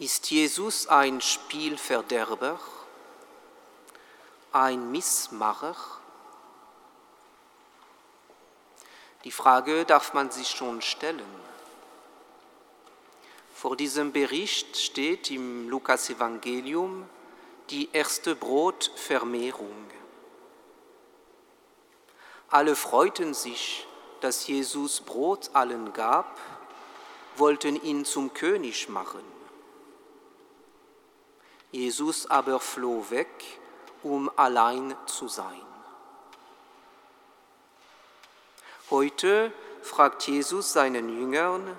Ist Jesus ein Spielverderber, ein Missmacher? Die Frage darf man sich schon stellen. Vor diesem Bericht steht im Lukas-Evangelium die erste Brotvermehrung. Alle freuten sich, dass Jesus Brot allen gab, wollten ihn zum König machen. Jesus aber floh weg, um allein zu sein. Heute fragt Jesus seinen Jüngern,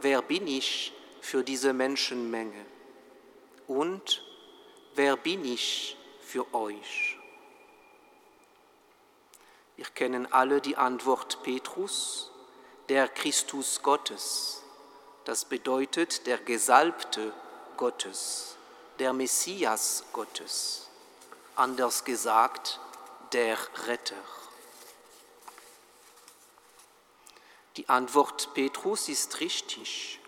wer bin ich für diese Menschenmenge? Und wer bin ich für euch? Wir kennen alle die Antwort Petrus, der Christus Gottes. Das bedeutet der Gesalbte Gottes, der Messias Gottes. Anders gesagt, der Retter. Die Antwort Petrus ist richtig.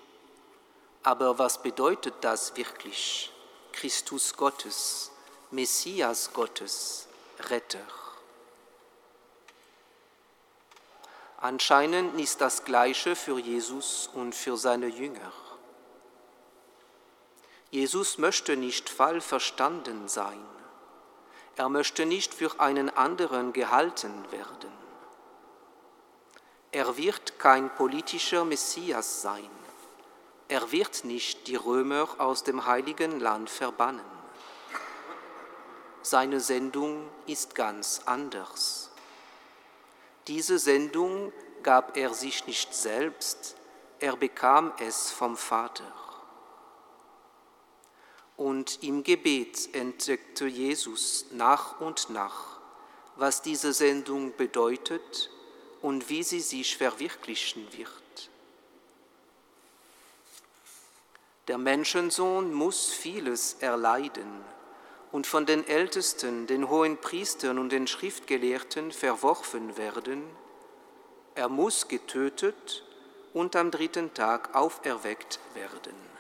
Aber was bedeutet das wirklich? Christus Gottes, Messias Gottes, Retter. Anscheinend ist das Gleiche für Jesus und für seine Jünger. Jesus möchte nicht falsch verstanden sein. Er möchte nicht für einen anderen gehalten werden. Er wird kein politischer Messias sein. Er wird nicht die Römer aus dem heiligen Land verbannen. Seine Sendung ist ganz anders. Diese Sendung gab er sich nicht selbst, er bekam es vom Vater. Und im Gebet entdeckte Jesus nach und nach, was diese Sendung bedeutet und wie sie sich verwirklichen wird. Der Menschensohn muss vieles erleiden und von den Ältesten, den hohen Priestern und den Schriftgelehrten verworfen werden, er muss getötet und am dritten Tag auferweckt werden.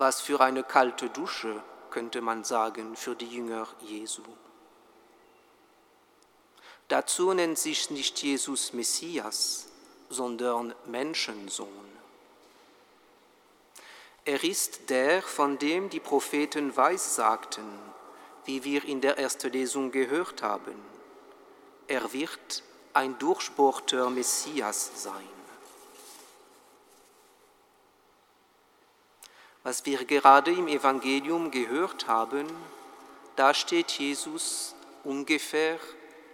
Was für eine kalte Dusche, könnte man sagen, für die Jünger Jesu. Dazu nennt sich nicht Jesus Messias, sondern Menschensohn. Er ist der, von dem die Propheten weissagten, wie wir in der ersten Lesung gehört haben. Er wird ein durchbohrter Messias sein. Was wir gerade im Evangelium gehört haben, da steht Jesus ungefähr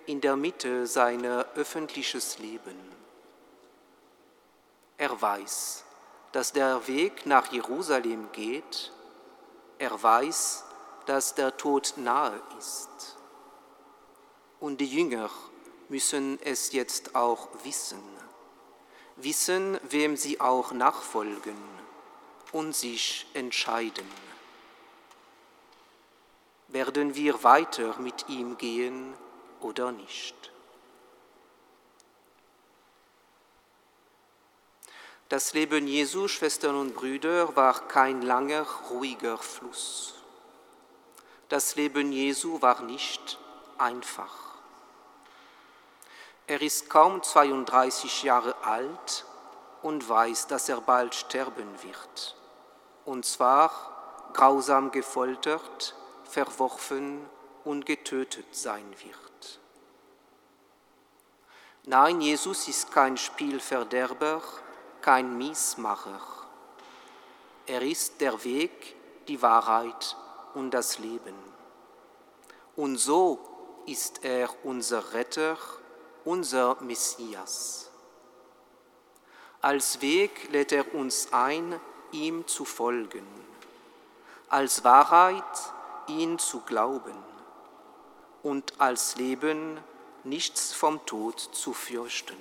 in der Mitte seiner öffentliches Leben. Er weiß, dass der Weg nach Jerusalem geht. Er weiß, dass der Tod nahe ist. Und die Jünger müssen es jetzt auch wissen. Wissen, wem sie auch nachfolgen und sich entscheiden. Werden wir weiter mit ihm gehen oder nicht? Das Leben Jesu, Schwestern und Brüder, war kein langer, ruhiger Fluss. Das Leben Jesu war nicht einfach. Er ist kaum 32 Jahre alt und weiß, dass er bald sterben wird. Und zwar grausam gefoltert, verworfen und getötet sein wird. Nein, Jesus ist kein Spielverderber, kein Miesmacher. Er ist der Weg, die Wahrheit und das Leben. Und so ist er unser Retter, unser Messias. Als Weg lädt er uns ein, ihm zu folgen, als Wahrheit ihn zu glauben und als Leben nichts vom Tod zu fürchten.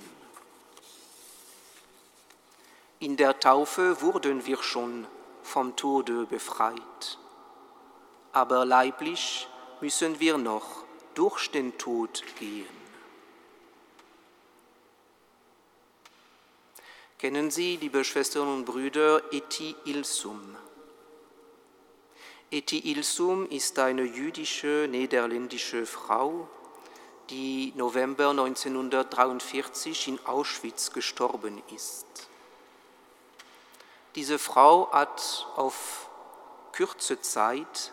In der Taufe wurden wir schon vom Tode befreit, aber leiblich müssen wir noch durch den Tod gehen. Kennen Sie, liebe Schwestern und Brüder, Eti Ilsum? Eti Ilsum ist eine jüdische niederländische Frau, die November 1943 in Auschwitz gestorben ist. Diese Frau hat auf kurze Zeit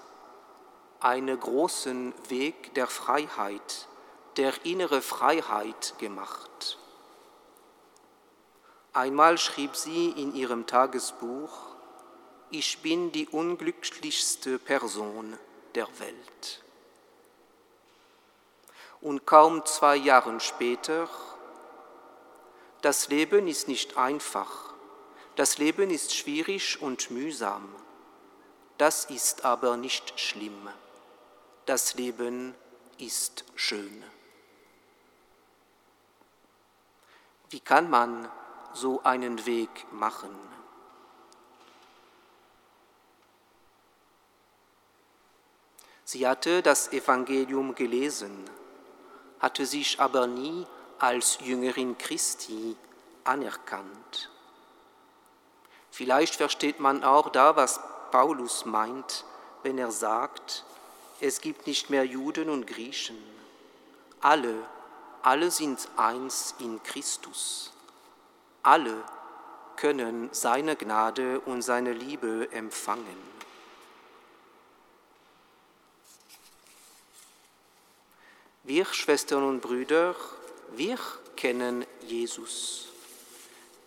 einen großen Weg der Freiheit, der innere Freiheit gemacht. Einmal schrieb sie in ihrem Tagesbuch, ich bin die unglücklichste Person der Welt. Und kaum zwei Jahre später, das Leben ist nicht einfach, das Leben ist schwierig und mühsam, das ist aber nicht schlimm, das Leben ist schön. Wie kann man so einen Weg machen. Sie hatte das Evangelium gelesen, hatte sich aber nie als Jüngerin Christi anerkannt. Vielleicht versteht man auch da, was Paulus meint, wenn er sagt, es gibt nicht mehr Juden und Griechen. Alle, alle sind eins in Christus. Alle können seine Gnade und seine Liebe empfangen. Wir Schwestern und Brüder, wir kennen Jesus.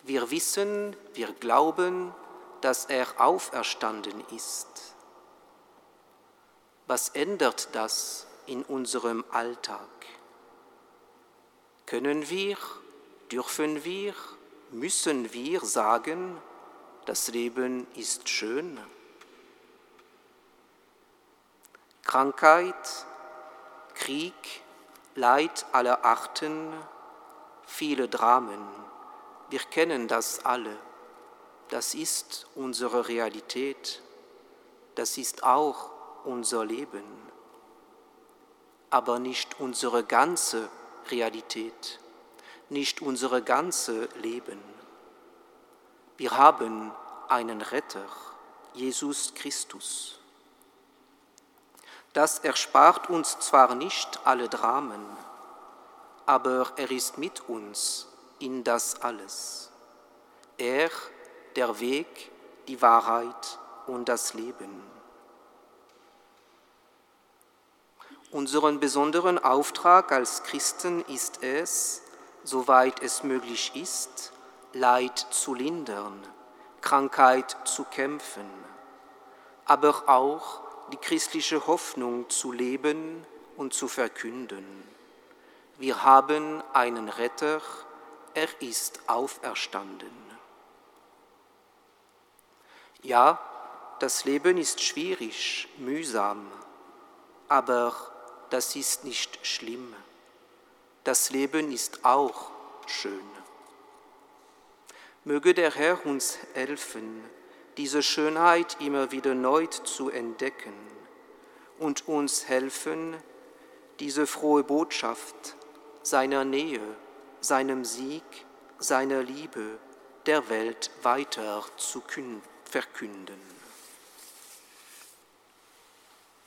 Wir wissen, wir glauben, dass er auferstanden ist. Was ändert das in unserem Alltag? Können wir, dürfen wir müssen wir sagen, das Leben ist schön? Krankheit, Krieg, Leid aller Arten, viele Dramen, wir kennen das alle. Das ist unsere Realität, das ist auch unser Leben, aber nicht unsere ganze Realität nicht unsere ganze Leben. Wir haben einen Retter, Jesus Christus. Das erspart uns zwar nicht alle Dramen, aber er ist mit uns in das alles. Er, der Weg, die Wahrheit und das Leben. Unseren besonderen Auftrag als Christen ist es, soweit es möglich ist, Leid zu lindern, Krankheit zu kämpfen, aber auch die christliche Hoffnung zu leben und zu verkünden. Wir haben einen Retter, er ist auferstanden. Ja, das Leben ist schwierig, mühsam, aber das ist nicht schlimm das Leben ist auch schön. Möge der Herr uns helfen, diese Schönheit immer wieder neu zu entdecken und uns helfen, diese frohe Botschaft seiner Nähe, seinem Sieg, seiner Liebe der Welt weiter zu verkünden.